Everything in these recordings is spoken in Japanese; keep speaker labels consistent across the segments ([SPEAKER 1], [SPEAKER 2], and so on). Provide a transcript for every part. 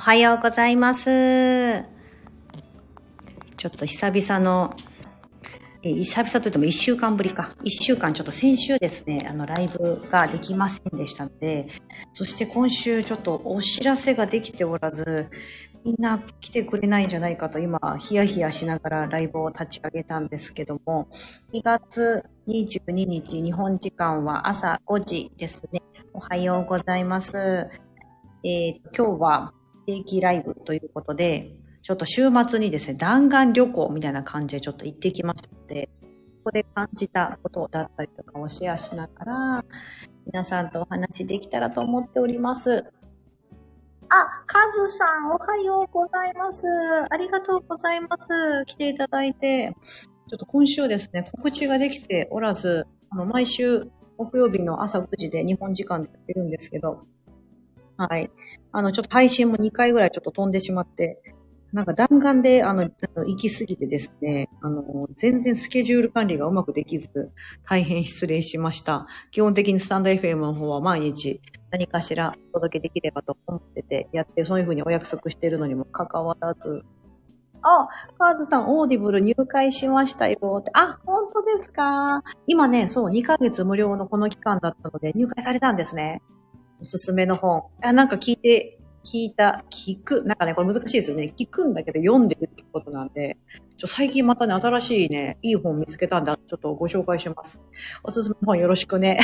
[SPEAKER 1] おはようございます。ちょっと久々の、え久々といっても1週間ぶりか。1週間ちょっと先週ですね、あのライブができませんでしたので、そして今週ちょっとお知らせができておらず、みんな来てくれないんじゃないかと今、ヒヤヒヤしながらライブを立ち上げたんですけども、2月22日日本時間は朝5時ですね。おはようございます。えー、今日は定期ライブということで、ちょっと週末にですね、弾丸旅行みたいな感じでちょっと行ってきましたので、ここで感じたことだったりとかをシェアしながら、皆さんとお話できたらと思っております。あ、カズさん、おはようございます。ありがとうございます。来ていただいて。ちょっと今週ですね、告知ができておらず、あの、毎週木曜日の朝9時で日本時間でやってるんですけど、はい。あの、ちょっと配信も2回ぐらいちょっと飛んでしまって、なんか弾丸で、あの、行き過ぎてですね、あの、全然スケジュール管理がうまくできず、大変失礼しました。基本的にスタンド FM の方は毎日何かしらお届けできればと思ってて、やって、そういうふうにお約束してるのにも関わらず、あ、カーズさん、 Audible 入会しましたよって。あ、本当ですか？今ね、そう、2ヶ月無料のこの期間だったので入会されたんですね。おすすめの本。あなんか聞いて、聞いた、聞く。なんかね、これ難しいですよね。聞くんだけど読んでるってことなんで、ちょ最近またね、新しいね、いい本見つけたんで、ちょっとご紹介します。おすすめの本よろしくね。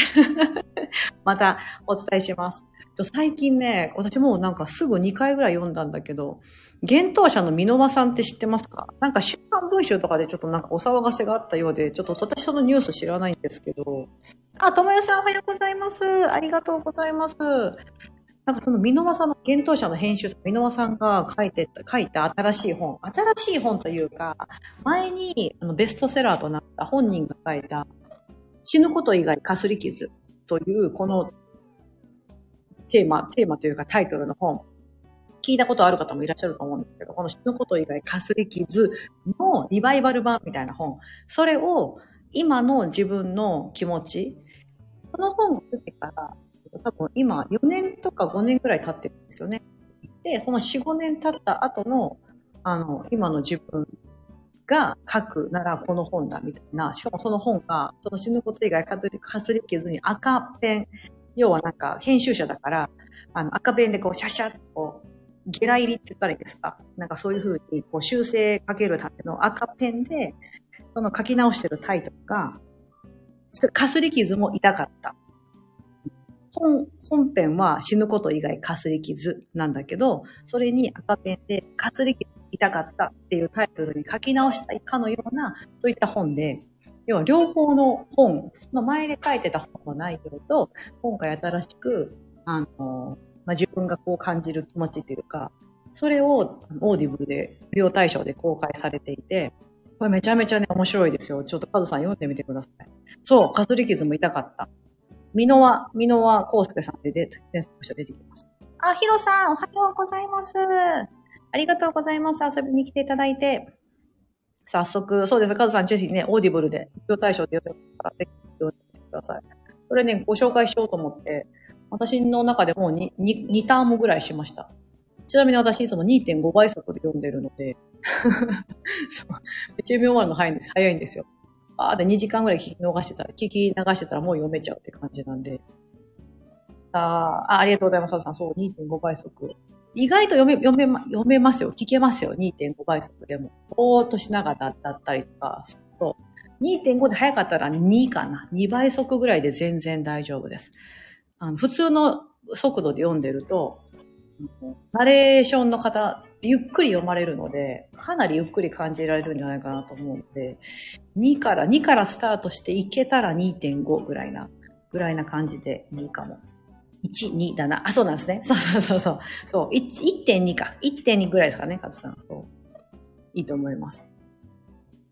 [SPEAKER 1] またお伝えします。ちょ最近ね、私もうなんかすぐ2回ぐらい読んだんだけど、幻冬者の箕輪さんって知ってますか？なんか週刊文集とかでちょっとなんかお騒がせがあったようで、ちょっと私そのニュース知らないんですけど、あ、ともやさんおはようございます。ありがとうございます。なんかその箕輪さんの幻冬者の編集者、箕輪さんが書いてた、書いた新しい本、新しい本というか、前にあのベストセラーとなった本人が書いた、死ぬこと以外かすり傷という、このテーマ、テーマというかタイトルの本、聞いたことある方もいらっしゃると思うんですけど、この死ぬこと以外かすり傷のリバイバル版みたいな本、それを今の自分の気持ち、この本を出てから、多分今4年とか5年くらい経ってるんですよね。で、その4、5年経った後の、あの、今の自分が書くならこの本だみたいな、しかもその本が、その死ぬこと以外かすり傷に赤ペン、要はなんか編集者だから、あの赤ペンでこうシャシャッとこう、ゲラ入りって言ったらいいですか？なんかそういうふうにこう修正かけるための赤ペンで、その書き直してるタイトルが、かすり傷も痛かった。本、本編は死ぬこと以外かすり傷なんだけど、それに赤ペンでかすり傷痛かったっていうタイトルに書き直したいかのような、そういった本で、要は両方の本、その前で書いてた本の内容と、今回新しく、あの、まあ、自分がこう感じる気持ちっていうか、それを Audible で、無料対象で公開されていて、これめちゃめちゃね、面白いですよ。ちょっとカズさん読んでみてください。そう、かすり傷も痛かった。ミノワ、ミノワコウスケさんで出て、出てきます。あ、ヒロさん、おはようございます。ありがとうございます。遊びに来ていただいて。早速、そうです。カズさん、ぜひね、オーディブルで、無料対象で読んでから、ぜひ読んでください。それね、ご紹介しようと思って、私の中でも 2, 2, 2ターンもぐらいしました。ちなみに私いつも2.5倍速で読んでるので そうめっちゃ読み終わるの早いんです。早いんですよ。あーで2時間ぐらい聞き逃してたら、聞き流してたらもう読めちゃうって感じなんで。ああ、ありがとうございます。さん、そう、2.5倍速。意外と読め、読め、読めますよ。聞けますよ。2.5倍速でも。ぼーっとしながらだったりとか、そう。2.5で早かったら2かな。2倍速ぐらいで全然大丈夫です。あの普通の速度で読んでると、ナレーションの方、ゆっくり読まれるので、かなりゆっくり感じられるんじゃないかなと思うので、2から、2からスタートしていけたら2.5ぐらいな、ぐらいな感じでいいかも。1、2だな。あ、そうなんですね。そうそうそうそう。そう、1.2か。1.2ぐらいですかね、勝さん。そう。いいと思います。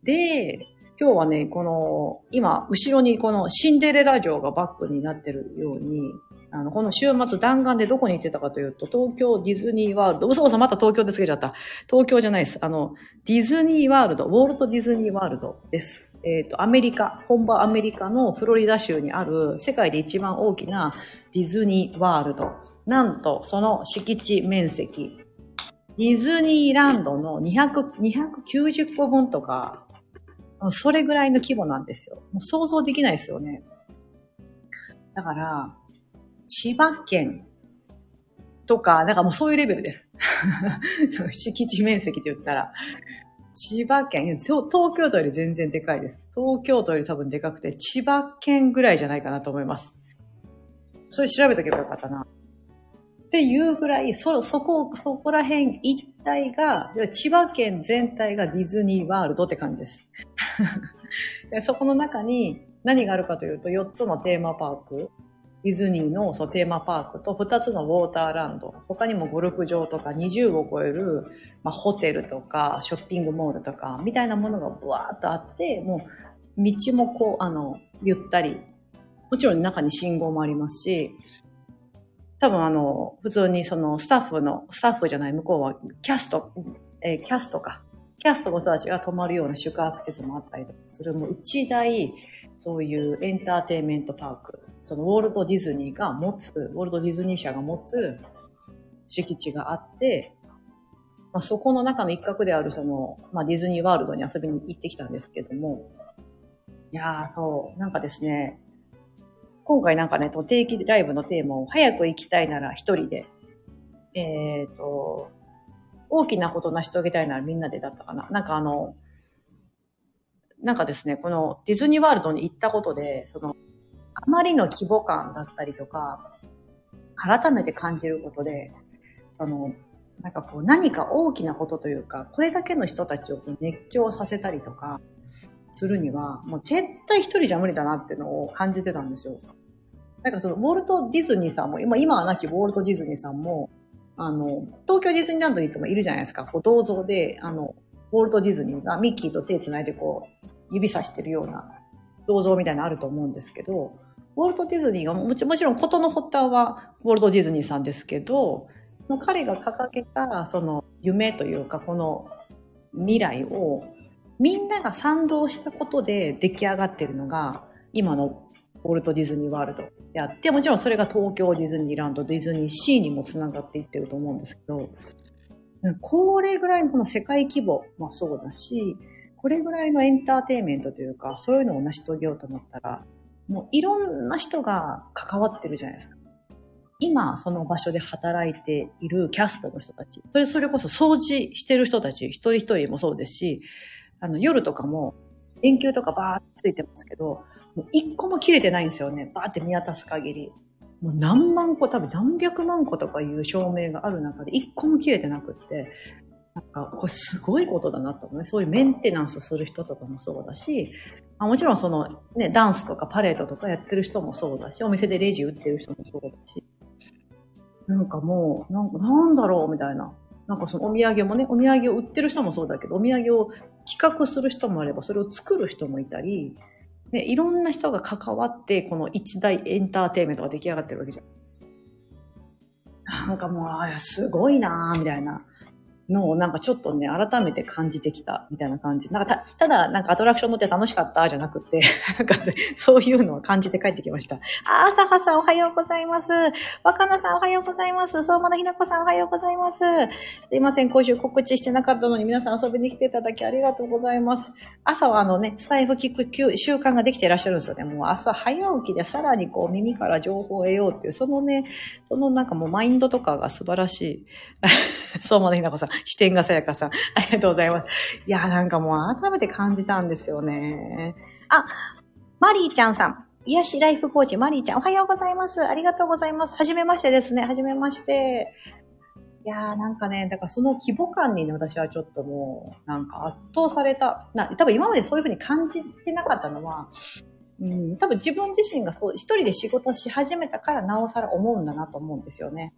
[SPEAKER 1] で、今日はね、この、今、後ろにこのシンデレラ城がバックになってるように、あの、この週末弾丸でどこに行ってたかというと、東京ディズニーワールド、嘘嘘また東京でつけちゃった。東京じゃないです。あの、ディズニーワールド、ウォルトディズニーワールドです。えっ、ー、と、アメリカ、本場アメリカのフロリダ州にある世界で一番大きなディズニーワールド。なんと、その敷地面積、ディズニーランドの200 290個分とか、それぐらいの規模なんですよ。もう想像できないですよね。だから、千葉県とか、なんかもうそういうレベルです。敷地面積って言ったら、千葉県、東京都より全然でかいです。東京都より多分でかくて、千葉県ぐらいじゃないかなと思います。それ調べとけばよかったな。っていうぐらい、そ、そこ、そこら辺一帯が、千葉県全体がディズニーワールドって感じです。でそこの中に何があるかというと、4つのテーマパーク、ディズニーのそのテーマパークと2つのウォーターランド、他にもゴルフ場とか20を超える、まあ、ホテルとかショッピングモールとかみたいなものがブワーっとあって、もう道もこう、あの、ゆったり。もちろん中に信号もありますし、多分あの、普通にそのスタッフの、スタッフじゃない向こうはキャスト、えー、キャストか。キャストの人たちが泊まるような宿泊施設もあったりとかする、も一大、そういうエンターテインメントパークそのウォルト・ディズニーが持つ、ウォルト・ディズニー社が持つ敷地があって、まあ、そこの中の一角であるその、まあ、ディズニーワールドに遊びに行ってきたんですけども、いやー、そう、なんかですね、今回なんかね、定期ライブのテーマを早く行きたいなら一人で、えっ、ー、と、大きなこと成し遂げたいならみんなでだったかな。なんかあの、なんかですね、このディズニーワールドに行ったことで、その、あまりの規模感だったりとか、改めて感じることで、その、なんかこう何か大きなことというか、これだけの人たちを熱狂させたりとか、するには、もう絶対一人じゃ無理だなっていうのを感じてたんですよ。なんかその、ウォルト・ディズニーさんも、今、今はなきウォルト・ディズニーさんも、あの、東京ディズニーランドに行ってもいるじゃないですか。こう、銅像で、あの、ウォルト・ディズニーがミッキーと手繋いでこう、指さしてるような銅像みたいなのあると思うんですけど、ウォルト・ディズニーがもちもちろん事の発端はウォルト・ディズニーさんですけど、彼が掲げたその夢というかこの未来をみんなが賛同したことで出来上がってるのが今のウォルト・ディズニーワールドであって、もちろんそれが東京ディズニーランド、ディズニーシーにもつながっていってると思うんですけど、これぐらいのこの世界規模もそうだし、これぐらいのエンターテインメントというか、そういうのを成し遂げようと思ったら、もういろんな人が関わってるじゃないですか。今、その場所で働いているキャストの人たち。それ、それこそ掃除してる人たち、一人一人もそうですし、あの、夜とかも、連休とかバーってついてますけど、もう一個も切れてないんですよね。バーって見渡す限り。もう何万個、多分何百万個とかいう照明がある中で一個も切れてなくって、なんか、これすごいことだなと思うそういうメンテナンスする人とかもそうだし、あもちろんそのね、ダンスとかパレードとかやってる人もそうだし、お店でレジ打ってる人もそうだし、なんかもう、なんなんだろうみたいな。なんかそのお土産もね、お土産を売ってる人もそうだけど、お土産を企画する人もあれば、それを作る人もいたり、ね、いろんな人が関わって、この一大エンターテイメントが出来上がってるわけじゃん。なんかもう、ああ、すごいなーみたいな。のをなんかちょっとね、改めて感じてきたみたいな感じ。なんかた、ただなんかアトラクション乗って楽しかったじゃなくて、なんか、そういうのを感じて帰ってきました。あ、朝はさんおはようございます。若菜さんおはようございます。相馬のひなこさんおはようございます。すいません、今週告知してなかったのに皆さん遊びに来ていただきありがとうございます。朝はあのね、スタイフ聞く習慣ができていらっしゃるんですよね。もう朝早起きでさらにこう耳から情報を得ようっていう、そのね、そのなんかもうマインドとかが素晴らしい。相馬のひなこさん。視点がさやかさん。ありがとうございます。いや、なんかもう改めて感じたんですよね。あ、マリーちゃんさん。癒しライフコーチ、マリーちゃん。おはようございます。ありがとうございます。はじめましてですね。はじめまして。いやーなんかね、だからその規模感にね、私はちょっともう、なんか圧倒された。な、多分今までそういうふうに感じてなかったのは、うん、多分自分自身がそう、一人で仕事し始めたからなおさら思うんだなと思うんですよね。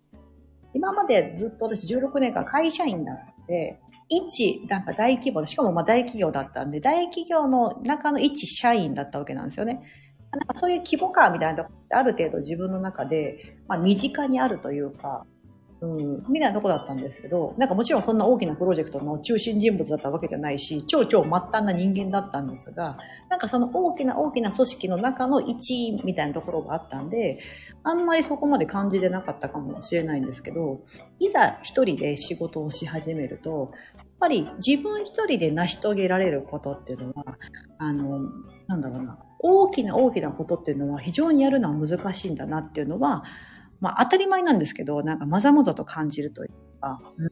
[SPEAKER 1] 今までずっと私16年間会社員なので、一、なんか大規模で、しかもまあ大企業だったんで、大企業の中の一社員だったわけなんですよね。なんかそういう規模感みたいなとこってある程度自分の中で、まあ身近にあるというか、うん、みたいなとこだったんですけど、なんかもちろんそんな大きなプロジェクトの中心人物だったわけじゃないし、超超末端な人間だったんですが、なんかその大きな大きな組織の中の一員みたいなところがあったんで、あんまりそこまで感じでなかったかもしれないんですけど、いざ一人で仕事をし始めると、やっぱり自分一人で成し遂げられることっていうのは、あの、なんだろうな、大きな大きなことっていうのは非常にやるのは難しいんだなっていうのは、まあ当たり前なんですけど、なんかまざまざと感じるというか、うん、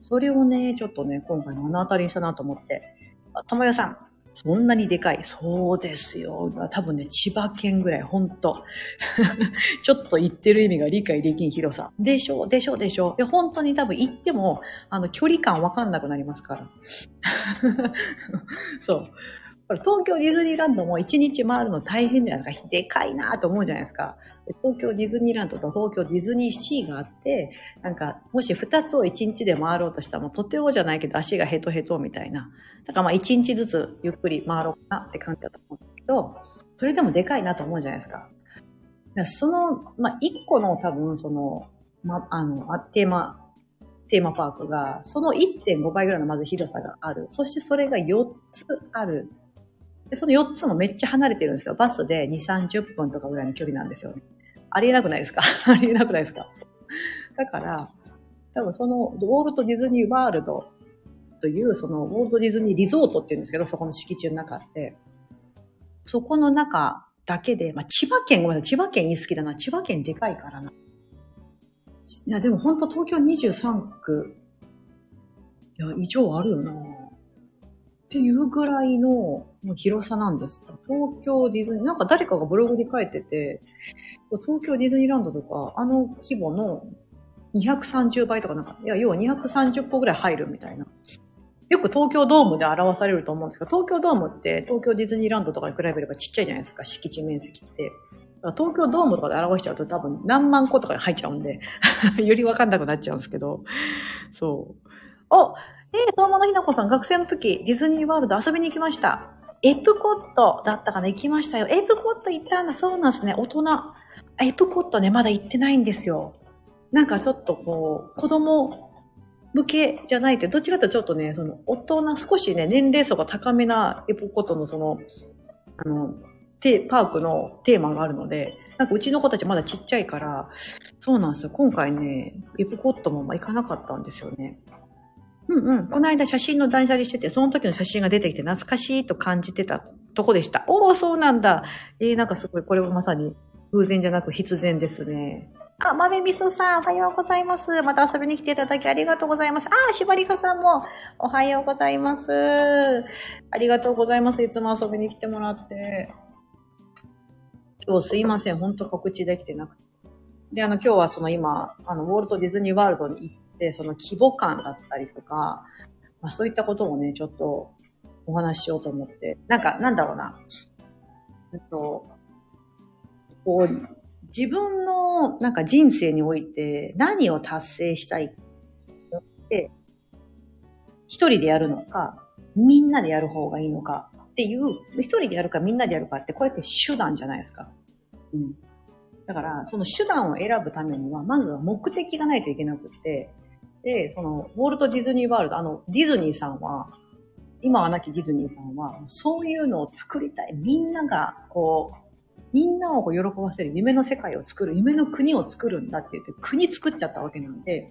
[SPEAKER 1] それをね、ちょっとね、今回目の当たりにしたなと思って、あ、ともよさん、そんなにでかい。そうですよ。多分ね、千葉県ぐらい、ほんと。ちょっと言ってる意味が理解できん広さ。でしょう、でしょう、でしょう。いや、本当に多分行っても、あの、距離感わかんなくなりますから。そう。東京ディズニーランドも一日回るの大変じゃないですか。でかいなと思うじゃないですか。東京ディズニーランドと東京ディズニーシーがあって、なんか、もし二つを一日で回ろうとしたら、もうとてもじゃないけど足がヘトヘトみたいな。だからまあ一日ずつゆっくり回ろうかなって感じだと思うんだけど、それでもでかいなと思うじゃないですか。かその、まあ一個の多分その、ま、あの、テーマ、テーマパークが、その1.5倍ぐらいのまず広さがある。そしてそれが4つある。で、その4つもめっちゃ離れてるんですよ。バスで2、30分とかぐらいの距離なんですよね。ありえなくないですか？ありえなくないですか？だから、多分その、ウォルト・ディズニー・ワールドという、その、ウォルト・ディズニー・リゾートって言うんですけど、そこの敷地の中って、そこの中だけで、まあ、千葉県、ごめんなさい、千葉県言い好きだな。千葉県でかいからな。いや、でも本当東京23区、いや、異常あるよな。っていうぐらいの広さなんですか東京ディズニー、なんか誰かがブログに書いてて、東京ディズニーランドとか、あの規模の230倍とかなんか、いや、要は230個ぐらい入るみたいな。よく東京ドームで表されると思うんですけど、東京ドームって東京ディズニーランドとかに比べればちっちゃいじゃないですか、敷地面積って。東京ドームとかで表しちゃうと多分何万個とかに入っちゃうんで よりわかんなくなっちゃうんですけど、そう。おえー、相馬のひなこさん、学生の時、ディズニーワールド遊びに行きました。エプコットだったかな行きましたよ。エプコット行ったんだ。そうなんですね。大人。エプコットね、まだ行ってないんですよ。なんかちょっとこう、子供向けじゃないって、どっちかというとちょっとね、その、大人、少しね、年齢層が高めなエプコットのその、あの、テパークのテーマがあるので、なんかうちの子たちまだちっちゃいから、そうなんですよ。今回ね、エプコットも行かなかったんですよね。うんうん。この間写真の断捨離してて、その時の写真が出てきて懐かしいと感じてたとこでした。おお、そうなんだ。えー、なんかすごい、これはまさに偶然じゃなく必然ですね。あ、豆味噌さん、おはようございます。また遊びに来ていただきありがとうございます。あ、しばりかさんも、おはようございます。ありがとうございます。いつも遊びに来てもらって。今日すいません。ほんと告知できてなくて。で、あの、今日はその今、あの、ウォルト・ディズニー・ワールドに行っで、その規模感だったりとか、まあそういったこともね、ちょっとお話ししようと思って。なんか、なんだろうな。えっと、こう、自分のなんか人生において何を達成したいって、一人でやるのか、みんなでやる方がいいのかっていう、一人でやるかみんなでやるかって、これって手段じゃないですか。うん。だから、その手段を選ぶためには、まずは目的がないといけなくって、で、その、ウォルト・ディズニー・ワールド、あの、ディズニーさんは、今はなきディズニーさんは、そういうのを作りたい。みんなが、こう、みんなを喜ばせる夢の世界を作る、夢の国を作るんだって言って、国作っちゃったわけなんで、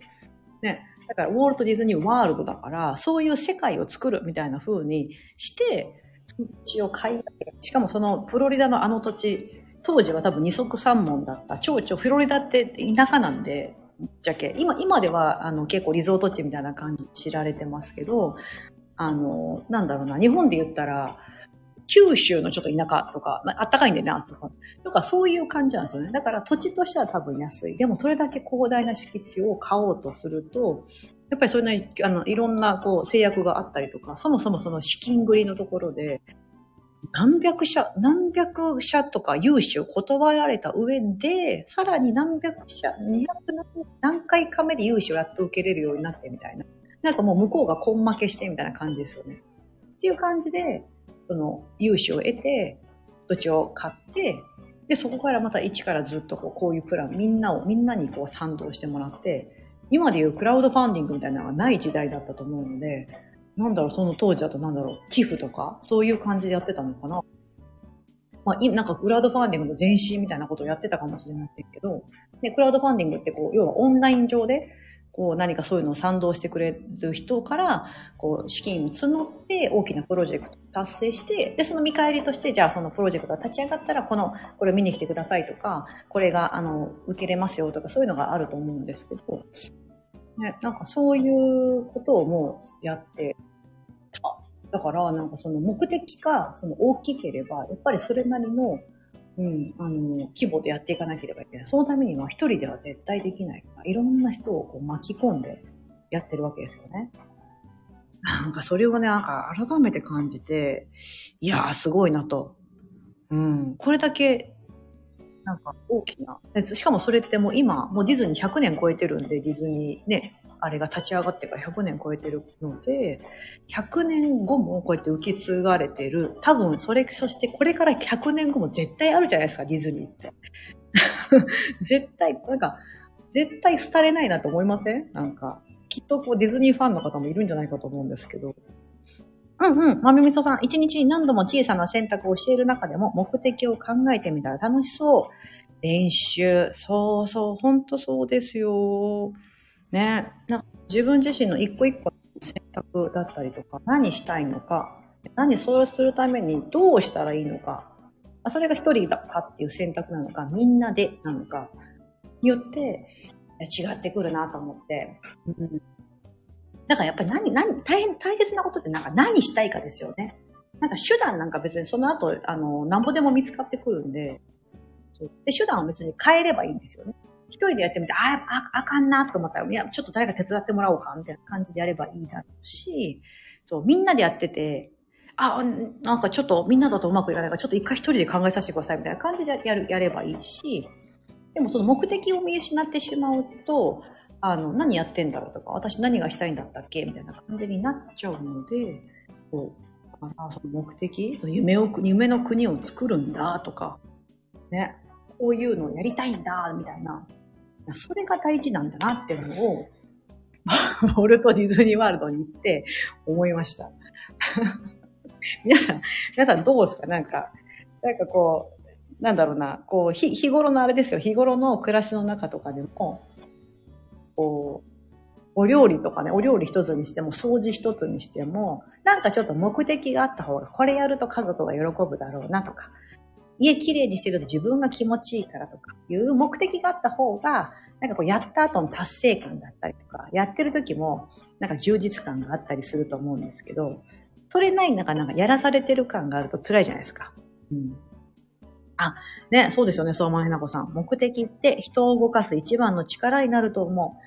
[SPEAKER 1] ね、だから、ウォルト・ディズニー・ワールドだから、そういう世界を作るみたいな風にして、土地を買い上げ、しかもその、フロリダのあの土地、当時は多分二足三門だった。蝶々、フロリダって田舎なんで、じゃけ。今、今では、あの、結構リゾート地みたいな感じ知られてますけど、あの、なんだろうな、日本で言ったら、九州のちょっと田舎とか、まあ、あったかいんでな、とか、とかそういう感じなんですよね。だから土地としては多分安い。でもそれだけ広大な敷地を買おうとすると、やっぱりそれなり、あの、いろんなこう制約があったりとか、そもそもその資金繰りのところで、何百社、何百社とか融資を断られた上で、さらに何百社、200何回か目で融資をやっと受けれるようになってみたいな。なんかもう向こうが根負けしてみたいな感じですよね。っていう感じで、その融資を得て、土地を買って、で、そこからまた一からずっとこうこういうプラン、みんなを、みんなにこう賛同してもらって、今でいうクラウドファンディングみたいなのがない時代だったと思うので、なんだろう、その当時だとなんだろう、寄付とか、そういう感じでやってたのかな。まあ、なんかクラウドファンディングの前身みたいなことをやってたかもしれませんけど、で、クラウドファンディングってこう、要はオンライン上で、こう何かそういうのを賛同してくれる人から、こう資金を募って大きなプロジェクトを達成して、で、その見返りとして、じゃあそのプロジェクトが立ち上がったら、この、これ見に来てくださいとか、これが、あの、受けれますよとか、そういうのがあると思うんですけど、ね、なんかそういうことをもうやって。だから、なんかその目的がその大きければ、やっぱりそれなりの、うん、あの、規模でやっていかなければいけない。そのためには一人では絶対できない、いろんな人をこう巻き込んでやってるわけですよね。なんかそれをね、なんか改めて感じて、いやーすごいなと。うん、これだけ、なんか大きな。しかもそれってもう今、もうディズニー100年超えてるんで、ディズニーね、あれが立ち上がってから100年超えてるので、100年後もこうやって受け継がれてる。多分それ、そしてこれから100年後も絶対あるじゃないですか、ディズニーって。絶対、なんか、絶対廃れないなと思いません？なんか、きっとこうディズニーファンの方もいるんじゃないかと思うんですけど。うんうん。まみみそさん、一日に何度も小さな選択をしている中でも目的を考えてみたら楽しそう。練習。そうそう、ほんとそうですよ。ね。なんか自分自身の一個一個の選択だったりとか、何したいのか、何それをするためにどうしたらいいのか、それが一人だかっていう選択なのか、みんなでなのか、によって違ってくるなと思って。うん、だからやっぱり何、何、大変、大切なことってなんか何したいかですよね。なんか手段なんか別にその後、あの、なんぼでも見つかってくるんで、で手段を別に変えればいいんですよね。一人でやってみて、ああ、あかんなと思ったら、いや、ちょっと誰か手伝ってもらおうか、みたいな感じでやればいいだろうし、そう、みんなでやってて、あ、なんかちょっとみんなだとうまくいかないから、ちょっと一回一人で考えさせてください、みたいな感じでやる、やればいいし、でもその目的を見失ってしまうと、あの、何やってんだろうとか、私何がしたいんだったっけみたいな感じになっちゃうので、こう、あその目的夢を、夢の国を作るんだとか、ね、こういうのをやりたいんだ、みたいな。それが大事なんだなっていうのを、ウォルト・ディズニーワールドに行って思いました。皆さん、皆さんどうですか？なんか、なんかこう、なんだろうな、こう、日、日頃のあれですよ、日頃の暮らしの中とかでも、こう、お料理とかね、お料理一つにしても、掃除一つにしても、なんかちょっと目的があった方が、これやると家族が喜ぶだろうなとか、家きれいにしてると自分が気持ちいいからとかいう目的があった方が、なんかこうやった後の達成感だったりとか、やってる時もなんか充実感があったりすると思うんですけど、それない中なんかやらされてる感があると辛いじゃないですか。うん。あ、ね、そうですよね、相馬ひなこさん。目的って人を動かす一番の力になると思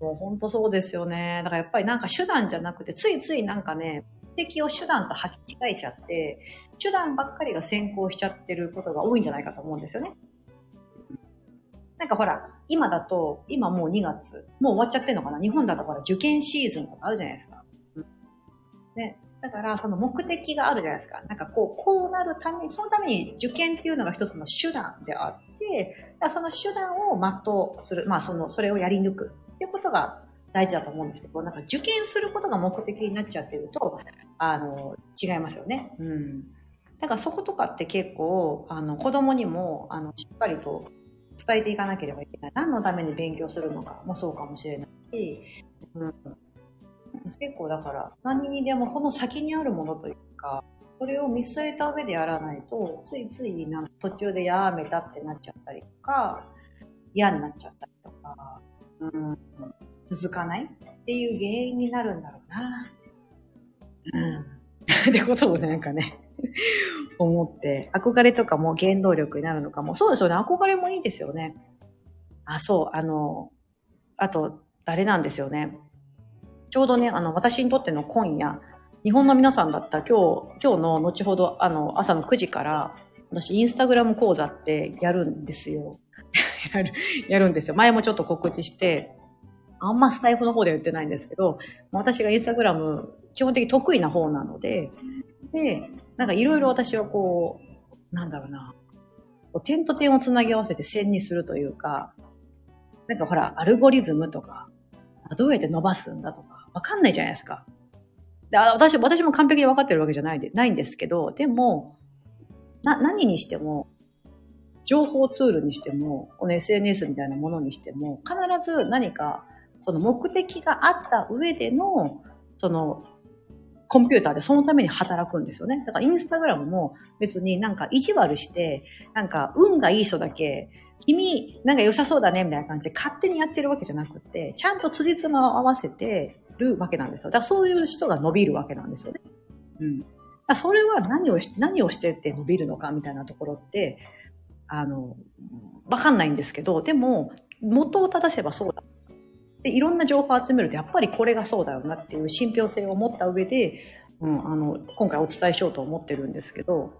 [SPEAKER 1] う。もう本当そうですよね。だからやっぱりなんか手段じゃなくて、ついついなんかね、的を手段と履き違えちゃって、手段ばっかりが先行しちゃってることが多いんじゃないかと思うんですよね。なんかほら、今だと、今もう2月、もう終わっちゃってるのかな？日本だとほら、受験シーズンとかあるじゃないですか。ね。だから、その目的があるじゃないですか。なんかこう、こうなるために、そのために受験っていうのが一つの手段であって、その手段を全うする。まあ、その、それをやり抜くっていうことが大事だと思うんですけど、なんか受験することが目的になっちゃってると、あの、違いますよね。うん。だからそことかって結構、あの、子供にも、あの、しっかりと伝えていかなければいけない。何のために勉強するのかもそうかもしれないし、うん。結構だから、何にでもこの先にあるものというか、それを見据えた上でやらないと、ついついなん途中でやめたってなっちゃったりとか、嫌になっちゃったりとか、うん、続かないっていう原因になるんだろうな。うん。ってことをなんかね 思って、憧れとかも原動力になるのかも。そうですよね。憧れもいいですよね。あ、そう、あの、あと、誰なんですよね。ちょうどね、あの、私にとっての今夜、日本の皆さんだった今日、今日の後ほど、あの、朝の9時から、私、インスタグラム講座ってやるんですよ。やる、やるんですよ。前もちょっと告知して、あんまスタイフの方では言ってないんですけど、私がインスタグラム基本的に得意な方なので、で、なんかいろいろ私はこう、なんだろうな、こう点と点をつなぎ合わせて線にするというか、なんかほら、アルゴリズムとか、どうやって伸ばすんだとか、わかんないじゃないですか。で私、私も完璧に分かってるわけじゃないで、ないんですけど、でも、な、何にしても、情報ツールにしても、この SNS みたいなものにしても、必ず何か、その目的があった上での、その、コンピューターでそのために働くんですよね。だからインスタグラムも別になんか意地悪して、なんか運がいい人だけ、君なんか良さそうだねみたいな感じで勝手にやってるわけじゃなくて、ちゃんと辻褄を合わせてるわけなんですよ。だからそういう人が伸びるわけなんですよね。うん。それは何をして、何をしてって伸びるのかみたいなところって、あの、わかんないんですけど、でも、元を正せばそうだ。で、いろんな情報を集めると、やっぱりこれがそうだよなっていう信憑性を持った上で、うん、あの、今回お伝えしようと思ってるんですけど、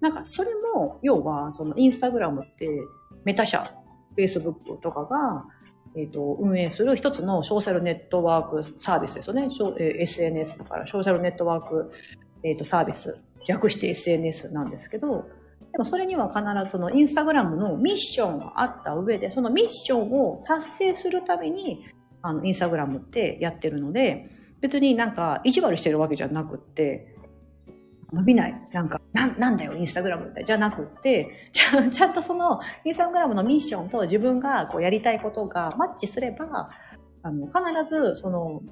[SPEAKER 1] なんかそれも、要は、そのインスタグラムって、メタ社、フェイスブックとかが、えっ、ー、と、運営する一つのソーシャルネットワークサービスですよね。SNS だから、ソーシャルネットワーク、えっ、ー、と、サービス。略して SNS なんですけど、でもそれには必ずそのインスタグラムのミッションがあった上で、そのミッションを達成するために、あの、インスタグラムってやってるので、別になんか意地悪してるわけじゃなくって、伸びない。なんか、な、なんだよ、インスタグラムって。じゃなくって、ちゃちゃんとその、インスタグラムのミッションと自分がこうやりたいことがマッチすれば、あの、必ず、その、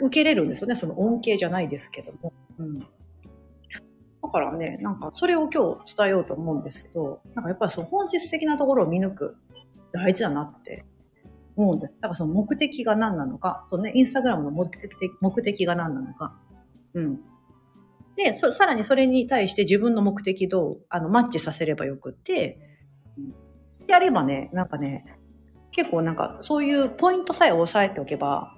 [SPEAKER 1] 受けれるんですよね。その恩恵じゃないですけども。うん。だからね、なんかそれを今日伝えようと思うんですけど、なんかやっぱりその本質的なところを見抜く大事だなって思うんです。だからその目的が何なのか、そうね、インスタグラムの目的目的が何なのか。うん。で、そさらにそれに対して自分の目的とあのマッチさせればよくって、やればね、なんかね、結構なんかそういうポイントさえ押さえておけば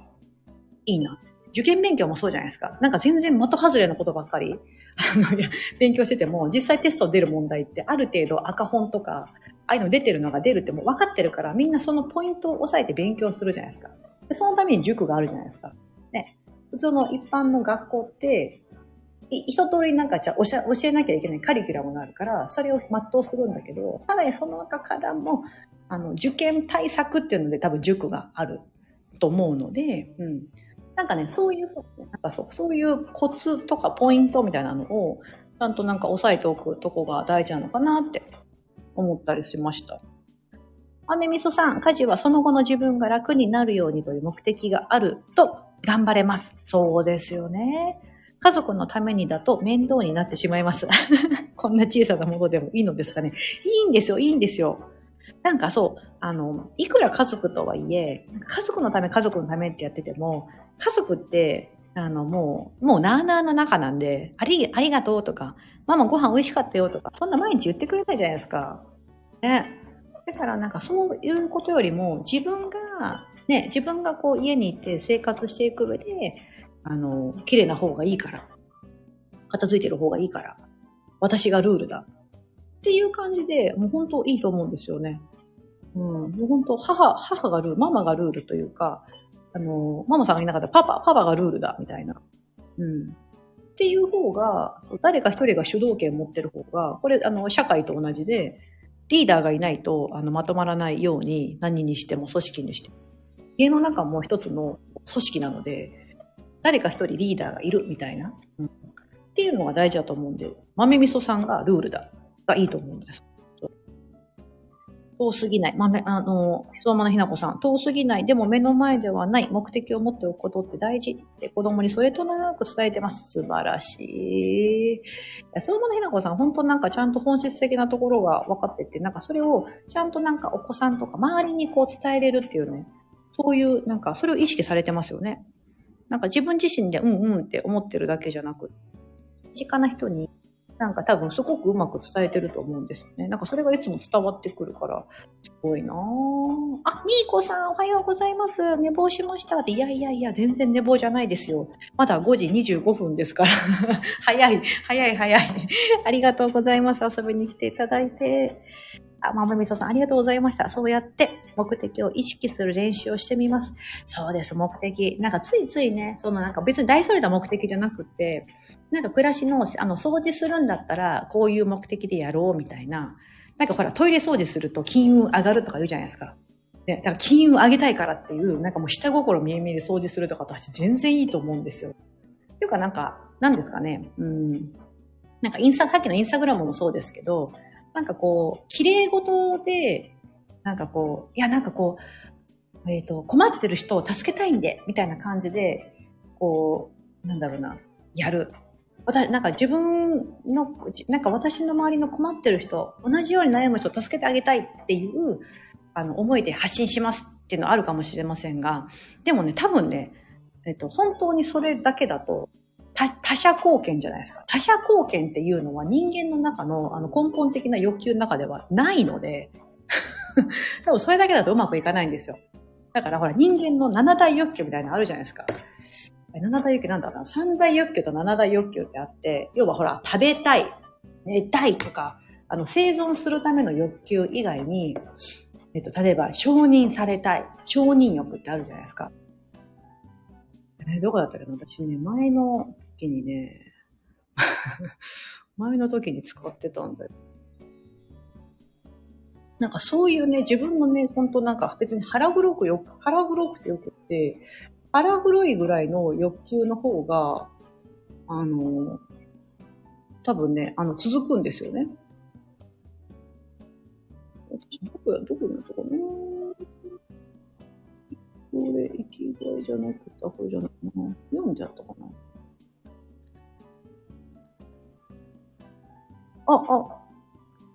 [SPEAKER 1] いいな。受験勉強もそうじゃないですか。なんか全然的外れのことばっかりあの、いや、勉強してても、実際テスト出る問題って、ある程度赤本とか、ああいうの出てるのが出るってもう分かってるから、みんなそのポイントを押さえて勉強するじゃないですか。で、そのために塾があるじゃないですか。ね。普通の一般の学校って、一通りなんかじゃ教えなきゃいけないカリキュラムがあるから、それを全うするんだけど、さらにその中からも、あの、受験対策っていうので多分塾があると思うので、うん。なんかね、そういう、なんかそう、そういうコツとかポイントみたいなのを、ちゃんとなんか押さえておくとこが大事なのかなって思ったりしました。あめみそさん、家事はその後の自分が楽になるようにという目的があると頑張れます。そうですよね。家族のためにだと面倒になってしまいます。こんな小さなものでもいいのですかね。いいんですよ、いいんですよ。なんかそう、あの、いくら家族とはいえ、家族のため、家族のためってやってても、家族って、あの、もう、もうなーなーの中なんで、あり、ありがとうとか、ママご飯美味しかったよとか、そんな毎日言ってくれないじゃないですか。ね。だからなんかそういうことよりも、自分が、ね、自分がこう家に行って生活していく上で、あの、綺麗な方がいいから、片付いてる方がいいから、私がルールだ。っていう感じで、もう本当いいと思うんですよね。うん、もう本当母、母がルール、ママがルールというか、あの、ママさんがいなかったらパパ、パパがルールだ、みたいな。うん。っていう方が、誰か一人が主導権を持ってる方が、これ、あの、社会と同じで、リーダーがいないと、あの、まとまらないように、何にしても組織にしても。家の中も一つの組織なので、誰か一人リーダーがいるみたいな、うん。っていうのが大事だと思うんで、豆味噌さんがルールだ。がいいと思うんです。遠すぎない。豆、あの、相馬のひなこさん。遠すぎない。でも目の前ではない目的を持っておくことって大事って子供にそれとなく伝えてます。素晴らしい。い相馬のひなこさん、本当なんかちゃんと本質的なところが分かってて、なんかそれをちゃんとなんかお子さんとか周りにこう伝えれるっていうね、そういうなんかそれを意識されてますよね。なんか自分自身でうんうんって思ってるだけじゃなく、身近な人になんか多分すごくうまく伝えてると思うんですよね。なんかそれがいつも伝わってくるから、すごいなぁ。あ、みーこさんおはようございます。寝坊しましたって。いやいやいや、全然寝坊じゃないですよ。まだ5時25分ですから。早い、早い、早い。ありがとうございます。遊びに来ていただいて。あ、まめみとさん、ありがとうございました。そうやって目的を意識する練習をしてみます。そうです、目的。なんかついついね、そのなんか別に大それた目的じゃなくて、なんか暮らしの、あの、掃除するんだったら、こういう目的でやろうみたいな。なんかほら、トイレ掃除すると金運上がるとか言うじゃないですか。ね、だから金運上げたいからっていう、なんかもう下心見え見えで掃除するとか私全然いいと思うんですよ。っていうかなんか、なんですかね。うん。なんかインスタ、さっきのインスタグラムもそうですけど、なんかこう、綺麗事で、なんかこう、いやなんかこう、えっ、ー、と、困ってる人を助けたいんで、みたいな感じで、こう、なんだろうな、やる。私、なんか自分の、なんか私の周りの困ってる人、同じように悩む人を助けてあげたいっていう、あの、思いで発信しますっていうのはあるかもしれませんが、でもね、多分ね、えっと、本当にそれだけだと、他者貢献じゃないですか。他者貢献っていうのは人間の中のあの根本的な欲求の中ではないので、多分それだけだとうまくいかないんですよ。だからほら人間の七大欲求みたいなのあるじゃないですか。七大欲求なんだろうな。三大欲求と七大欲求ってあって、要はほら食べたい、寝たいとか、あの生存するための欲求以外に、えっと、例えば承認されたい、承認欲ってあるじゃないですか。えどこだったかな私ね、前の時にね、前の時に使ってたんだよ。なんかそういうね、自分のね、ほんとなんか別に腹黒くよ、腹黒くてよくって、腹黒いぐらいの欲求の方が、あの、多分ね、あの、続くんですよね。どこや、どこのとこね。これ、生きがいじゃなくて、これじゃないな。読んじゃったかな。あ、あ、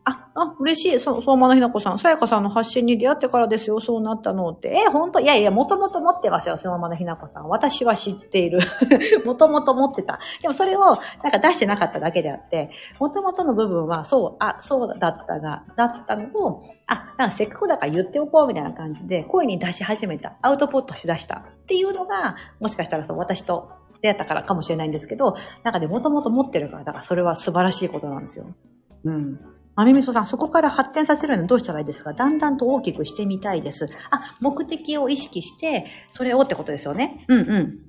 [SPEAKER 1] あ、あ、嬉しい。そ、相馬のひなこさん。さやかさんの発信に出会ってからですよ。そうなったのって。え、ほんといやいや、もともと持ってますよ。相馬のひなこさん。私は知っている。もともと持ってた。でもそれを、なんか出してなかっただけであって、もともとの部分は、そう、あ、そうだったが、だったのを、あ、なんかせっかくだから言っておこうみたいな感じで、声に出し始めた。アウトプットしだした。っていうのが、もしかしたらそう、私と出会ったからかもしれないんですけど、なんかでもともと持ってるから、だからそれは素晴らしいことなんですよ。うん。まみみそさん、そこから発展させるのどうしたらいいですか？だんだんと大きくしてみたいです。あ、目的を意識して、それをってことですよね？うんうん。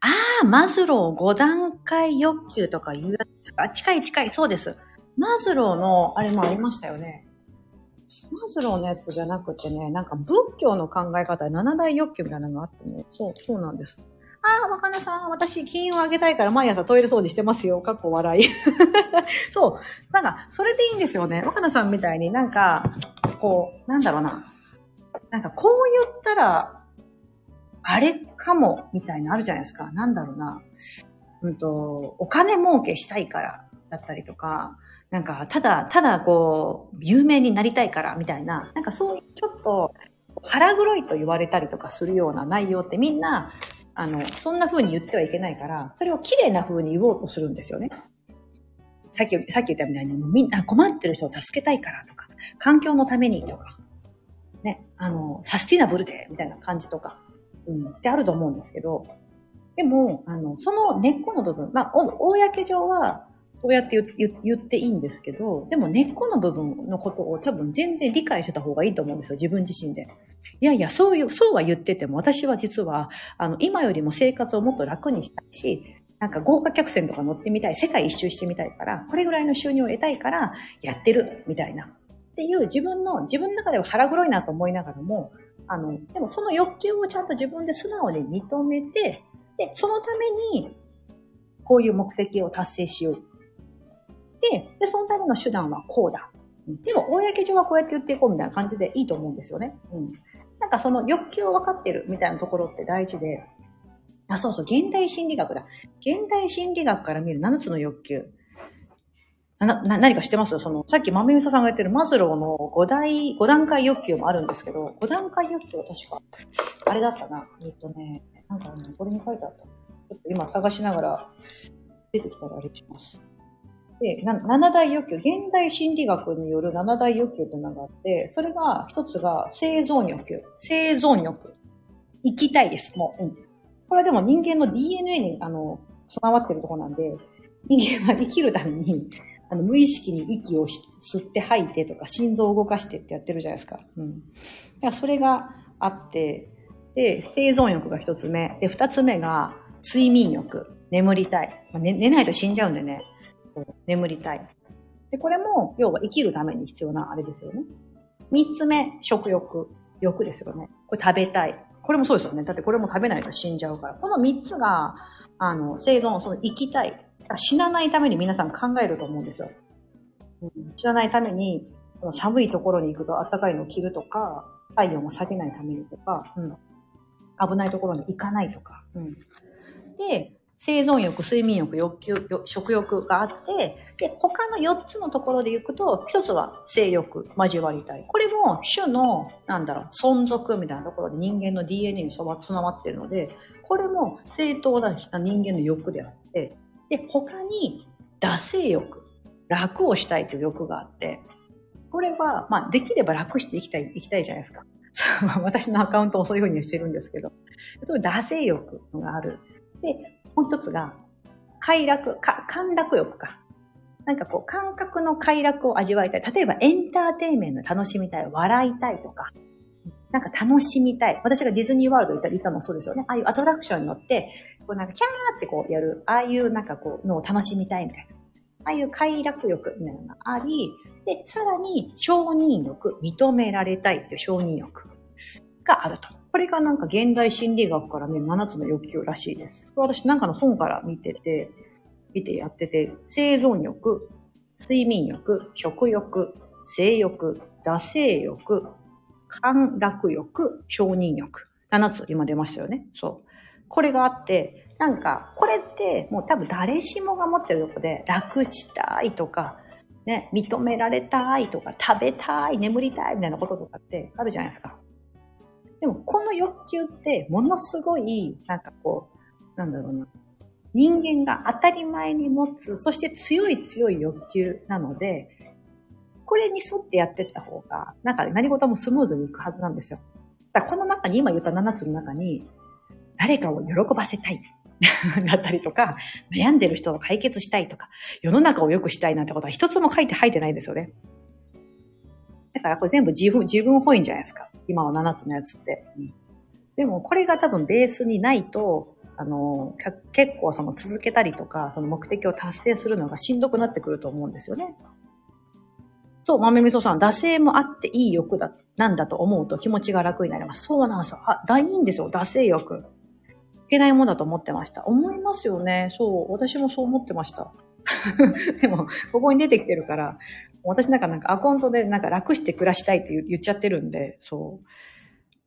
[SPEAKER 1] ああ、マズロー5段階欲求とか言うやつですか近い近い、そうです。マズローの、あれもありましたよね。マズローのやつじゃなくてね、なんか仏教の考え方で7大欲求みたいなのがあってね、そう、そうなんです。ああ、若菜さん、私、金運を上げたいから毎朝トイレ掃除してますよ。かっこ笑い。そう。なんか、それでいいんですよね。若菜さんみたいになんか、こう、なんだろうな。なんか、こう言ったら、あれかも、みたいなあるじゃないですか。なんだろうな。うんと、お金儲けしたいからだったりとか、なんか、ただ、ただこう、有名になりたいからみたいな、なんかそういうちょっと、腹黒いと言われたりとかするような内容ってみんな、あの、そんな風に言ってはいけないから、それを綺麗な風に言おうとするんですよね。さっき、さっき言ったみたいに、みんな困ってる人を助けたいからとか、環境のためにとか、ね、あの、サスティナブルで、みたいな感じとか、うん、ってあると思うんですけど、でも、あの、その根っこの部分、まあ、公上は、そうやって言っていいんですけど、でも根っこの部分のことを多分全然理解してた方がいいと思うんですよ、自分自身で。いやいや、そういう、そうは言ってても、私は実は、あの、今よりも生活をもっと楽にしたいし、なんか豪華客船とか乗ってみたい、世界一周してみたいから、これぐらいの収入を得たいから、やってる、みたいな。っていう自分の、自分の中では腹黒いなと思いながらも、あの、でもその欲求をちゃんと自分で素直に認めて、で、そのために、こういう目的を達成しよう。で、で、そのための手段はこうだ。でも、公上はこうやって言っていこうみたいな感じでいいと思うんですよね。うん。なんかその欲求を分かってるみたいなところって大事で、あ、そうそう、現代心理学だ。現代心理学から見る7つの欲求。な、な、何か知ってます？その、さっき豆みそささんが言ってるマズローの5大、5段階欲求もあるんですけど、5段階欲求は確か、あれだったな。えっとね、なんかね、これに書いてあった。ちょっと今探しながら出てきたらあれします。で、七大欲求、現代心理学による七大欲求というのがあって、それが、一つが生存欲求。生存欲。生きたいです、もう。うん。これはでも人間の DNA に、あの、備わってるとこなんで、人間は生きるために、あの、無意識に息を吸って吐いてとか、心臓を動かしてってやってるじゃないですか。うん。だからそれがあって、で、生存欲が一つ目。で、二つ目が、睡眠欲。眠りたい。まあ、寝寝ないと死んじゃうんでね。眠りたい。で、これも、要は生きるために必要なあれですよね。三つ目、食欲。欲ですよね。これ食べたい。これもそうですよね。だってこれも食べないと死んじゃうから。この三つが、あの、生存、その生きたい。死なないために皆さん考えると思うんですよ。うん、死なないために、その寒いところに行くと暖かいのを着るとか、体温を下げないためにとか、うん、危ないところに行かないとか。うん、で、生存欲、睡眠欲、欲求、食欲があって、で、他の4つのところで行くと、1つは性欲、交わりたい。これも種の、なんだろう、存続みたいなところで人間の DNA に備わっているので、これも正当な人間の欲であって、で、他に惰性欲、楽をしたいという欲があって、これは、まあ、できれば楽していきたい、いきたいじゃないですか。私のアカウントもそういうふうにしてるんですけど、そういう惰性欲がある。で、もう一つが、快楽、か、快楽欲か。なんかこう、感覚の快楽を味わいたい。例えばエンターテイメント楽しみたい。笑いたいとか。なんか楽しみたい。私がディズニーワールド行ったり行ったのもそうですよね。ああいうアトラクションに乗って、こうなんかキャーってこうやる。ああいうなんかこうのを楽しみたいみたいな。ああいう快楽欲みたいなのがあり、で、さらに承認欲、認められたいっていう承認欲があると。これがなんか現代心理学からね、7つの欲求らしいです。私なんかの本から見てて、見てやってて、生存欲、睡眠欲、食欲、性欲、惰性欲、歓楽欲、承認欲。7つ今出ましたよね。そう。これがあって、なんか、これってもう多分誰しもが持ってるとこで楽したいとか、ね、認められたいとか、食べたい、眠りたいみたいなこととかってあるじゃないですか。でも、この欲求ってものすごい、なんかこう、なんだろうな。人間が当たり前に持つ、そして強い強い欲求なので、これに沿ってやってった方が、なんか何事もスムーズにいくはずなんですよ。だからこの中に、今言った7つの中に、誰かを喜ばせたい。だったりとか、悩んでる人を解決したいとか、世の中を良くしたいなんてことは一つも書いて入ってないんですよね。だからこれ全部自分、自分本位じゃないですか。今は7つのやつって。うん、でもこれが多分ベースにないと、あの、結構その続けたりとか、その目的を達成するのがしんどくなってくると思うんですよね。そう、豆味噌さん、惰性もあっていい欲だ、なんだと思うと気持ちが楽になります。そうなんですよ。あ、大いいんですよ、惰性欲。いけないものだと思ってました。思いますよね。そう、私もそう思ってました。でも、ここに出てきてるから、私なんかなんかアカウントでなんか楽して暮らしたいって言っちゃってるんで、そう。